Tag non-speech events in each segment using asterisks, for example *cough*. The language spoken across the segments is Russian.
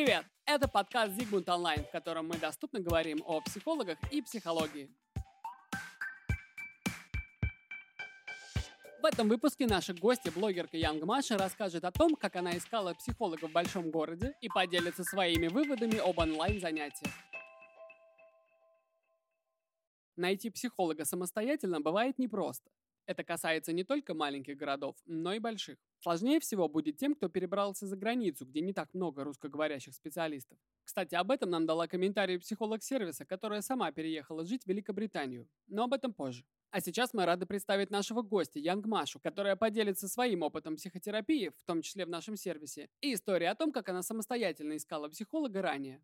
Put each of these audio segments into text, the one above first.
Привет! Это подкаст Зигмунд Онлайн, в котором мы доступно говорим о психологах и психологии. В этом выпуске наша гостья, блогерка Янг Маша, расскажет о том, как она искала психолога в большом городе и поделится своими выводами об онлайн-занятиях. Найти психолога самостоятельно бывает непросто. Это касается не только маленьких городов, но и больших. Сложнее всего будет тем, кто перебрался за границу, где не так много русскоговорящих специалистов. Кстати, об этом нам дала комментарий психолог сервиса, которая сама переехала жить в Великобританию. Но об этом позже. А сейчас мы рады представить нашего гостя Янг Машу, которая поделится своим опытом психотерапии, в том числе в нашем сервисе, и историей о том, как она самостоятельно искала психолога ранее.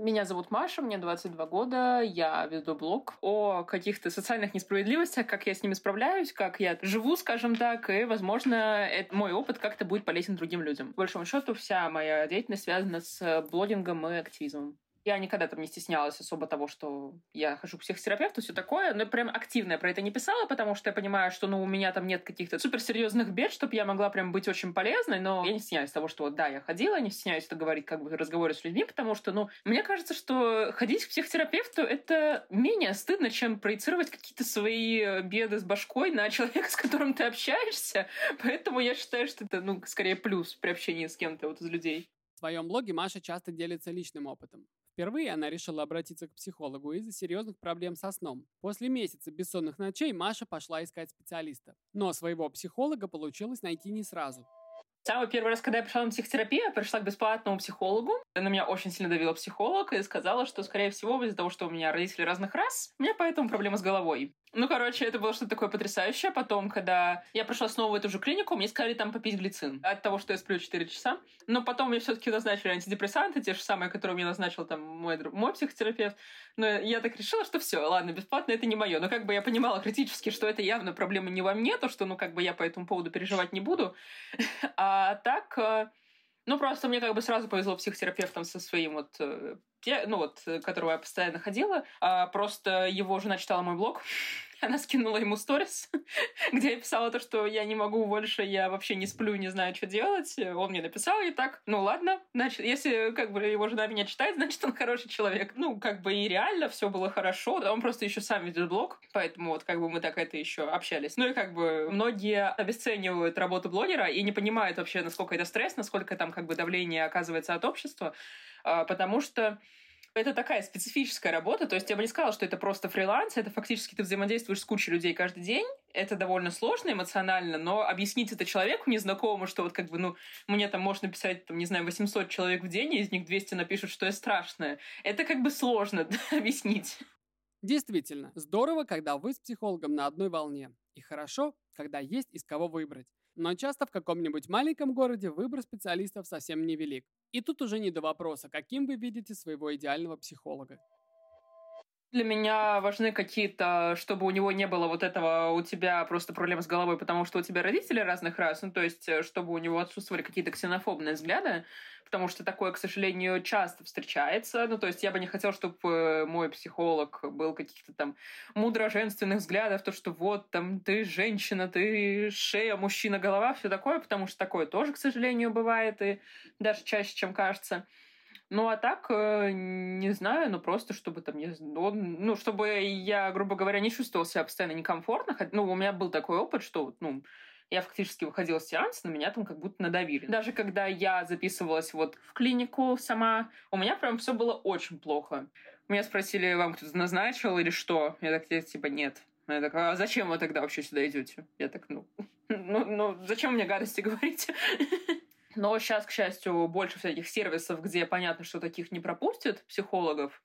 Меня зовут Маша, мне 22 года, я веду блог о каких-то социальных несправедливостях, как я с ними справляюсь, как я живу, скажем так, и, возможно, это, мой опыт как-то будет полезен другим людям. По большому счету, вся моя деятельность связана с блогингом и активизмом. Я никогда там не стеснялась особо того, что я хожу к психотерапевту, все такое, но прям активно я про это не писала, потому что я понимаю, что ну, у меня там нет каких-то суперсерьезных бед, чтобы я могла прям быть очень полезной, но я не стесняюсь того, что да, я ходила, не стесняюсь это говорить как бы в с людьми, потому что, ну, мне кажется, что ходить к психотерапевту — это менее стыдно, чем проецировать какие-то свои беды с башкой на человека, *laughs* с которым ты общаешься, поэтому я считаю, что это, ну, скорее плюс при общении с кем-то вот из людей. В своем блоге Маша часто делится личным опытом. Впервые она решила обратиться к психологу из-за серьезных проблем со сном. После месяца бессонных ночей Маша пошла искать специалиста. Но своего психолога получилось найти не сразу. Самый первый раз, когда я пришла на психотерапию, я пришла к бесплатному психологу. На меня очень сильно давила психолог и сказала, что, скорее всего, из-за того, что у меня родители разных рас, у меня поэтому проблемы с головой. Ну, короче, это было что-то такое потрясающее. Потом, когда я пришла снова в эту же клинику, мне сказали там попить глицин от того, что я сплю 4 часа. Но потом мне все таки назначили антидепрессанты, те же самые, которые мне назначил там мой, мой психотерапевт. Но я так решила, что все, ладно, бесплатно это не мое. Но как бы я понимала критически, что это явно проблема не во мне, то, что, ну, как бы я по этому поводу переживать не буду. *laughs* А так, э, ну, просто мне как бы сразу повезло психотерапевтом со своим вот э, ну вот, которого я постоянно ходила. А просто его жена читала мой блог, *laughs* она скинула ему сторис, *laughs* где я писала то, что я не могу больше, я вообще не сплю, не знаю, что делать. Он мне написал и так, ну ладно, значит, если как бы его жена меня читает, *laughs* значит, он хороший человек. Ну, как бы и реально все было хорошо. Он просто еще сам ведет блог, поэтому вот как бы мы так это еще общались. Ну и как бы многие обесценивают работу блогера и не понимают вообще, насколько это стресс, насколько там как бы давление оказывается от общества, потому что это такая специфическая работа, то есть я бы не сказала, что это просто фриланс, это фактически ты взаимодействуешь с кучей людей каждый день, это довольно сложно эмоционально, но объяснить это человеку незнакомому, что вот как бы, ну, мне там можно писать, там, не знаю, 800 человек в день, и из них 200 напишут, что я страшная, это как бы сложно *laughs* объяснить. Действительно, здорово, когда вы с психологом на одной волне. И хорошо, когда есть из кого выбрать. Но часто в каком-нибудь маленьком городе выбор специалистов совсем невелик. И тут уже не до вопроса, каким вы видите своего идеального психолога. Для меня важны какие-то, чтобы у него не было вот этого у тебя просто проблем с головой, потому что у тебя родители разных рас, ну то есть э, чтобы у него отсутствовали какие-то ксенофобные взгляды, потому что такое, к сожалению, часто встречается. Ну то есть я бы не хотела, чтобы э, мой психолог был каких-то там мудро-женственных взглядов, то что вот там ты женщина, ты шея, мужчина, голова, все такое, потому что такое тоже, к сожалению, бывает и даже чаще, чем кажется. Ну, а так, э, не знаю, ну, просто чтобы там, не, ну, чтобы я, грубо говоря, не чувствовал себя постоянно некомфортно. Ну, у меня был такой опыт, что, ну, я фактически выходила с сеанса, на меня там как будто надавили. Даже когда я записывалась вот в клинику сама, у меня прям все было очень плохо. Меня спросили, вам кто-то назначил или что? Я так, типа, нет. Я так, а зачем вы тогда вообще сюда идете? Я так, ну, *laughs* ну, ну зачем мне гадости говорить? *laughs* Но сейчас, к счастью, больше всяких сервисов, где понятно, что таких не пропустят психологов.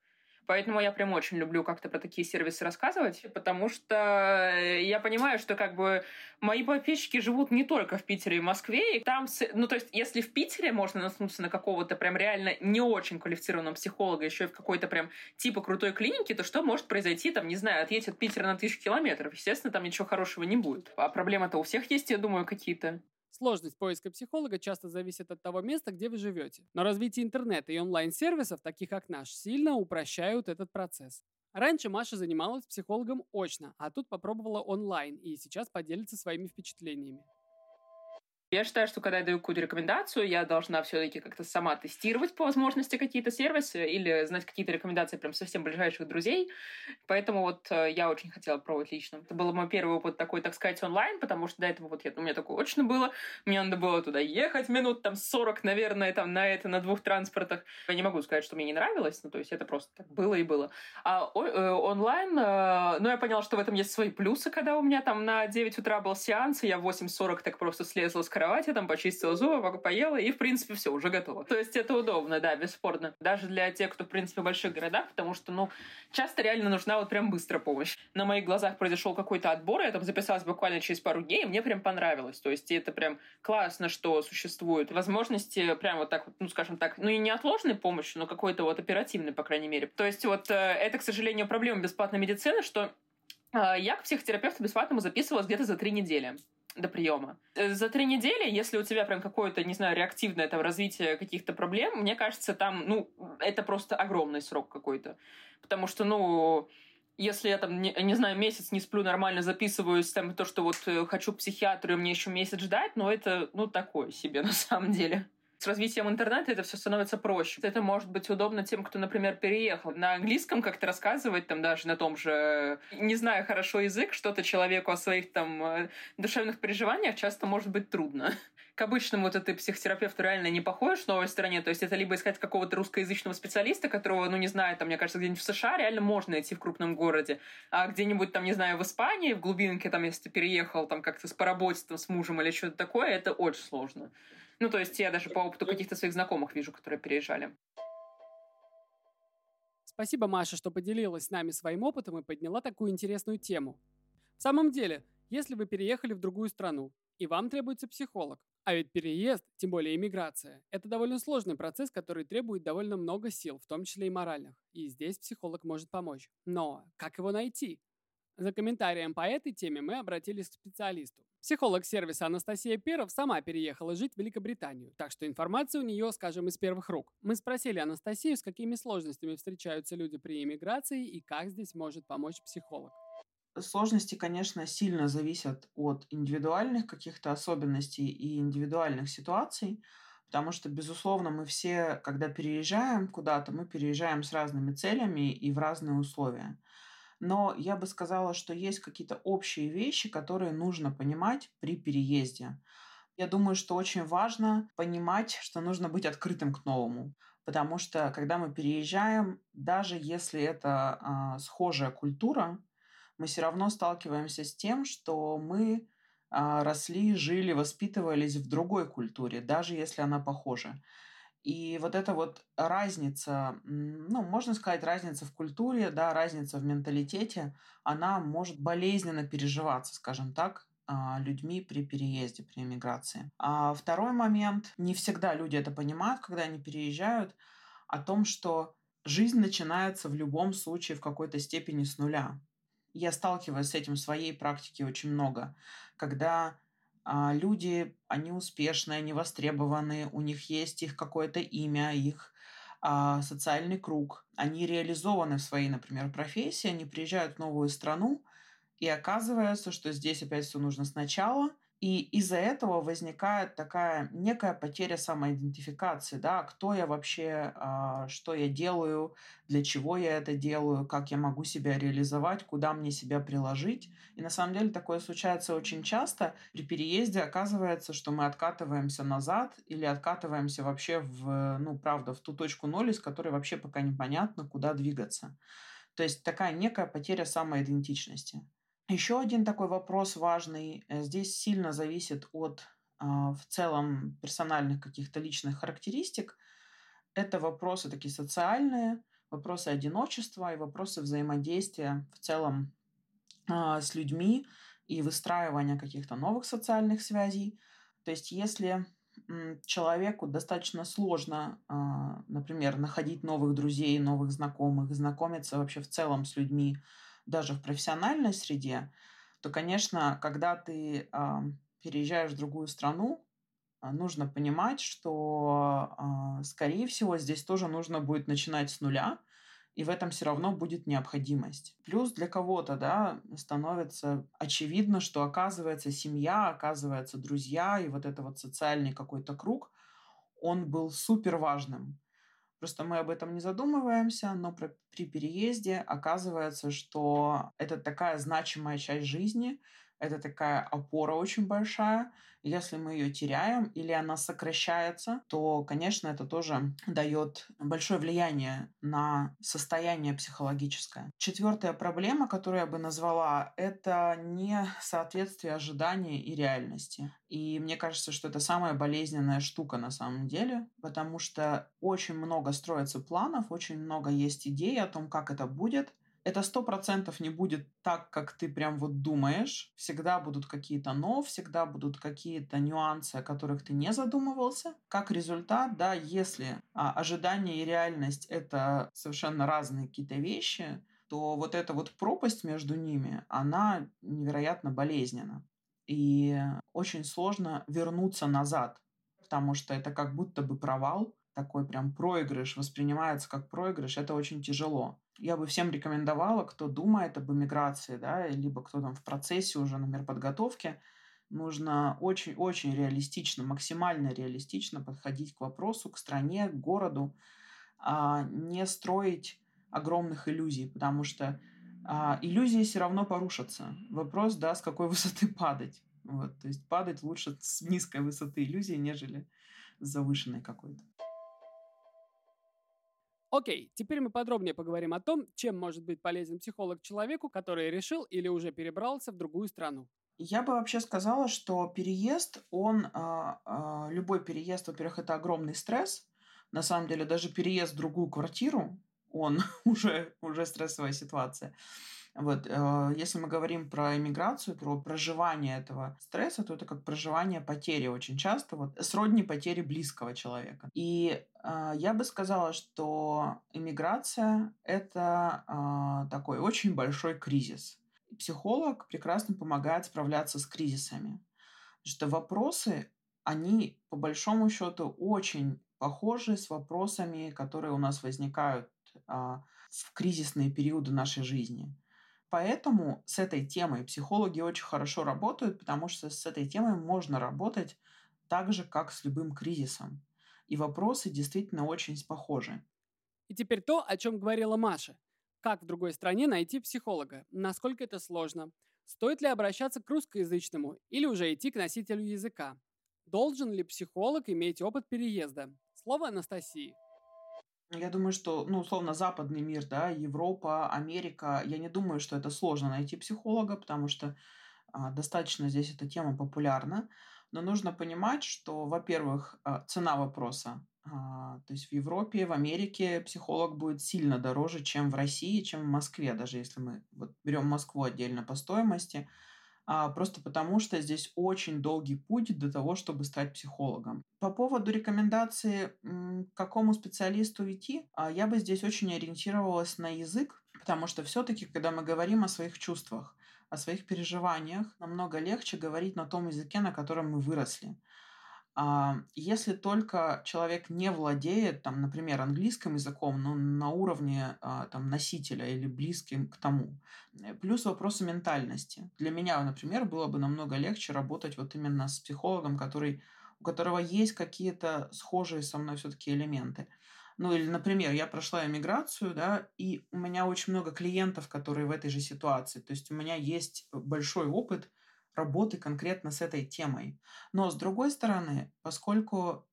Поэтому я прям очень люблю как-то про такие сервисы рассказывать, потому что я понимаю, что как бы мои подписчики живут не только в Питере и Москве, и там, ну то есть, если в Питере можно наткнуться на какого-то прям реально не очень квалифицированного психолога, еще и в какой-то прям типа крутой клинике, то что может произойти, там, не знаю, отъедет от Питера на тысячу километров? Естественно, там ничего хорошего не будет. А проблемы-то у всех есть, я думаю, какие-то. Сложность поиска психолога часто зависит от того места, где вы живете. Но развитие интернета и онлайн-сервисов, таких как наш, сильно упрощают этот процесс. Раньше Маша занималась психологом очно, а тут попробовала онлайн и сейчас поделится своими впечатлениями. Я считаю, что когда я даю какую-то рекомендацию, я должна все-таки как-то сама тестировать по возможности какие-то сервисы или знать какие-то рекомендации прям совсем ближайших друзей. Поэтому вот э, я очень хотела пробовать лично. Это был мой первый опыт такой, так сказать, онлайн, потому что до этого вот я, у меня такое очно было. Мне надо было туда ехать минут там 40, наверное, там на это, на двух транспортах. Я не могу сказать, что мне не нравилось, ну то есть это просто так было и было. А э, онлайн, э, ну я поняла, что в этом есть свои плюсы, когда у меня там на 9 утра был сеанс, и я в 8.40 так просто слезла с кровати, там почистила зубы, поела, и в принципе все, уже готово. То есть это удобно, да, бесспорно. Даже для тех, кто в принципе в больших городах, потому что, ну, часто реально нужна вот прям быстрая помощь. На моих глазах произошел какой-то отбор, я там записалась буквально через пару дней, и мне прям понравилось. То есть это прям классно, что существуют возможности прям вот так ну, скажем так, ну и неотложной помощи, но какой-то вот оперативной, по крайней мере. То есть вот э, это, к сожалению, проблема бесплатной медицины, что э, я к психотерапевту бесплатному записывалась где-то за три недели до приема. Э, за три недели, если у тебя прям какое-то, не знаю, реактивное там развитие каких-то проблем, мне кажется, там, ну, это просто огромный срок какой-то. Потому что, ну, если я там, не, не знаю, месяц не сплю, нормально записываюсь, там, то, что вот э, хочу психиатру, и мне еще месяц ждать, но это, ну, такое себе *laughs* на самом деле. С развитием интернета это все становится проще. Это может быть удобно тем, кто, например, переехал. На английском как-то рассказывать, там даже на том же, не зная хорошо язык, что-то человеку о своих там э, душевных переживаниях часто может быть трудно. К обычному вот этой психотерапевту реально не похож в новой стране. То есть это либо искать какого-то русскоязычного специалиста, которого, ну, не знаю, там, мне кажется, где-нибудь в США реально можно найти в крупном городе. А где-нибудь там, не знаю, в Испании, в глубинке, там, если ты переехал там как-то с по работе, там, с мужем или что-то такое, это очень сложно. Ну, то есть я даже по опыту каких-то своих знакомых вижу, которые переезжали. Спасибо, Маша, что поделилась с нами своим опытом и подняла такую интересную тему. В самом деле, если вы переехали в другую страну, и вам требуется психолог, а ведь переезд, тем более иммиграция, это довольно сложный процесс, который требует довольно много сил, в том числе и моральных. И здесь психолог может помочь. Но как его найти? За комментарием по этой теме мы обратились к специалисту. Психолог сервиса Анастасия Перов сама переехала жить в Великобританию, так что информация у нее, скажем, из первых рук. Мы спросили Анастасию, с какими сложностями встречаются люди при иммиграции и как здесь может помочь психолог. Сложности, конечно, сильно зависят от индивидуальных каких-то особенностей и индивидуальных ситуаций, потому что, безусловно, мы все, когда переезжаем куда-то, мы переезжаем с разными целями и в разные условия но я бы сказала, что есть какие-то общие вещи, которые нужно понимать при переезде. Я думаю, что очень важно понимать, что нужно быть открытым к новому. Потому что когда мы переезжаем, даже если это а, схожая культура, мы все равно сталкиваемся с тем, что мы а, росли, жили, воспитывались в другой культуре, даже если она похожа. И вот эта вот разница, ну, можно сказать, разница в культуре, да, разница в менталитете, она может болезненно переживаться, скажем так, а, людьми при переезде, при эмиграции. А второй момент, не всегда люди это понимают, когда они переезжают, о том, что жизнь начинается в любом случае в какой-то степени с нуля. Я сталкиваюсь с этим в своей практике очень много, когда люди, они успешные, они востребованы, у них есть их какое-то имя, их а, социальный круг. Они реализованы в своей, например, профессии, они приезжают в новую страну, и оказывается, что здесь опять все нужно сначала – и из-за этого возникает такая некая потеря самоидентификации, да, кто я вообще, а, что я делаю, для чего я это делаю, как я могу себя реализовать, куда мне себя приложить. И на самом деле такое случается очень часто. При переезде оказывается, что мы откатываемся назад или откатываемся вообще в, ну, правда, в ту точку ноль, из которой вообще пока непонятно, куда двигаться. То есть такая некая потеря самоидентичности. Еще один такой вопрос важный. Э, здесь сильно зависит от а, в целом персональных каких-то личных характеристик. Это вопросы такие социальные, вопросы одиночества и вопросы взаимодействия в целом а, с людьми и выстраивания каких-то новых социальных связей. То есть если человеку достаточно сложно, а, например, находить новых друзей, новых знакомых, знакомиться вообще в целом с людьми, даже в профессиональной среде, то, конечно, когда ты э, переезжаешь в другую страну, э, нужно понимать, что, э, скорее всего, здесь тоже нужно будет начинать с нуля. и в этом все равно будет необходимость. Плюс для кого-то, да, становится очевидно, что оказывается семья, оказывается друзья, и вот это вот социальный какой-то круг, он был супер важным. Просто мы об этом не задумываемся, но при переезде оказывается, что это такая значимая часть жизни, это такая опора очень большая. Если мы ее теряем или она сокращается, то, конечно, это тоже дает большое влияние на состояние психологическое. Четвертая проблема, которую я бы назвала, это несоответствие ожидания и реальности. И мне кажется, что это самая болезненная штука на самом деле, потому что очень много строится планов, очень много есть идей о том, как это будет, это сто процентов не будет так, как ты прям вот думаешь. Всегда будут какие-то но, всегда будут какие-то нюансы, о которых ты не задумывался. Как результат, да, если а, ожидание и реальность это совершенно разные какие-то вещи, то вот эта вот пропасть между ними, она невероятно болезненна. И очень сложно вернуться назад, потому что это как будто бы провал, такой прям проигрыш, воспринимается как проигрыш, это очень тяжело я бы всем рекомендовала, кто думает об эмиграции, да, либо кто там в процессе уже, например, подготовки, нужно очень-очень реалистично, максимально реалистично подходить к вопросу, к стране, к городу, а не строить огромных иллюзий, потому что а, иллюзии все равно порушатся. Вопрос, да, с какой *laughs* высоты падать. Вот, то есть падать лучше с низкой высоты иллюзии, нежели с завышенной какой-то. Окей, теперь мы подробнее поговорим о том, чем может быть полезен психолог человеку, который решил или уже перебрался в другую страну. Я бы вообще сказала, что переезд, он, а, а, любой переезд, во-первых, это огромный стресс. На самом деле, даже переезд в другую квартиру, он *laughs* уже, уже стрессовая ситуация. Вот, э, если мы говорим про иммиграцию, про проживание этого стресса, то это как проживание потери очень часто, вот сродни потери близкого человека. И э, я бы сказала, что иммиграция — это э, такой очень большой кризис. Психолог прекрасно помогает справляться с кризисами. Что вопросы, они по большому счету очень похожи с вопросами, которые у нас возникают а, в кризисные периоды нашей жизни. Поэтому с этой темой психологи очень хорошо работают, потому что с этой темой можно работать так же, как с любым кризисом. И вопросы действительно очень похожи. И теперь то, о чем говорила Маша. Как в другой стране найти психолога? Насколько это сложно? Стоит ли обращаться к русскоязычному или уже идти к носителю языка? Должен ли психолог иметь опыт переезда? Слово Анастасии. Я думаю, что, ну, условно, западный мир, да, Европа, Америка, я не думаю, что это сложно найти психолога, потому что а, достаточно здесь эта тема популярна. Но нужно понимать, что, во-первых, а, цена вопроса. А, то есть в Европе, в Америке психолог будет сильно дороже, чем в России, чем в Москве, даже если мы вот берем Москву отдельно по стоимости просто потому что здесь очень долгий путь до того, чтобы стать психологом. По поводу рекомендации, к какому специалисту идти, а, я бы здесь очень ориентировалась на язык, потому что все-таки, когда мы говорим о своих чувствах, о своих переживаниях, намного легче говорить на том языке, на котором мы выросли. А, если только человек не владеет, там, например, английским языком, но на уровне а, там, носителя или близким к тому. Э, плюс вопросы ментальности. Для меня, например, было бы намного легче работать вот именно с психологом, который, у которого есть какие-то схожие со мной все-таки элементы. Ну или, например, я прошла эмиграцию, да, и у меня очень много клиентов, которые в этой же ситуации. То есть у меня есть большой опыт – работы конкретно с этой темой. Но с другой стороны, поскольку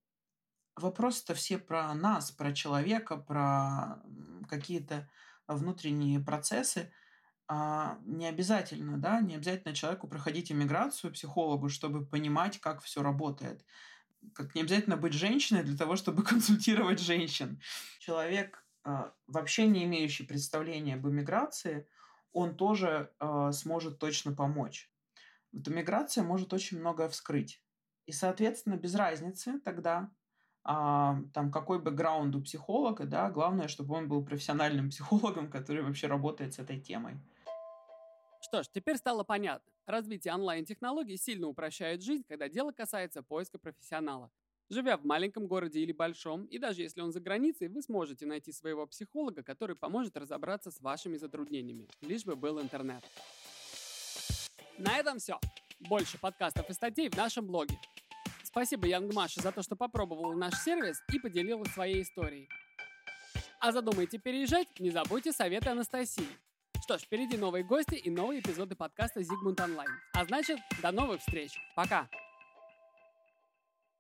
вопросы-то все про нас, про человека, про какие-то внутренние процессы, а не обязательно, да, не обязательно человеку проходить иммиграцию, психологу, чтобы понимать, как все работает. Как не обязательно быть женщиной для того, чтобы *laughs* консультировать женщин. Человек, а, вообще не имеющий представления об иммиграции, он тоже а, сможет точно помочь. Вот миграция может очень многое вскрыть. И, соответственно, без разницы тогда, а, там, какой бэкграунд у психолога, да, главное, чтобы он был профессиональным *laughs* психологом, который вообще работает с этой темой. Что ж, теперь стало понятно. Развитие онлайн-технологий сильно упрощает жизнь, когда дело касается поиска профессионала. Живя в маленьком городе или большом, и даже если он за границей, вы сможете найти своего психолога, который поможет разобраться с вашими затруднениями, лишь бы был интернет. На этом все. Больше подкастов и статей в нашем блоге. Спасибо Янг Маше за то, что попробовала наш сервис и поделилась своей историей. А задумаете переезжать? Не забудьте советы Анастасии. Что ж, впереди новые гости и новые эпизоды подкаста Зигмунд Онлайн. А значит, до новых встреч. Пока!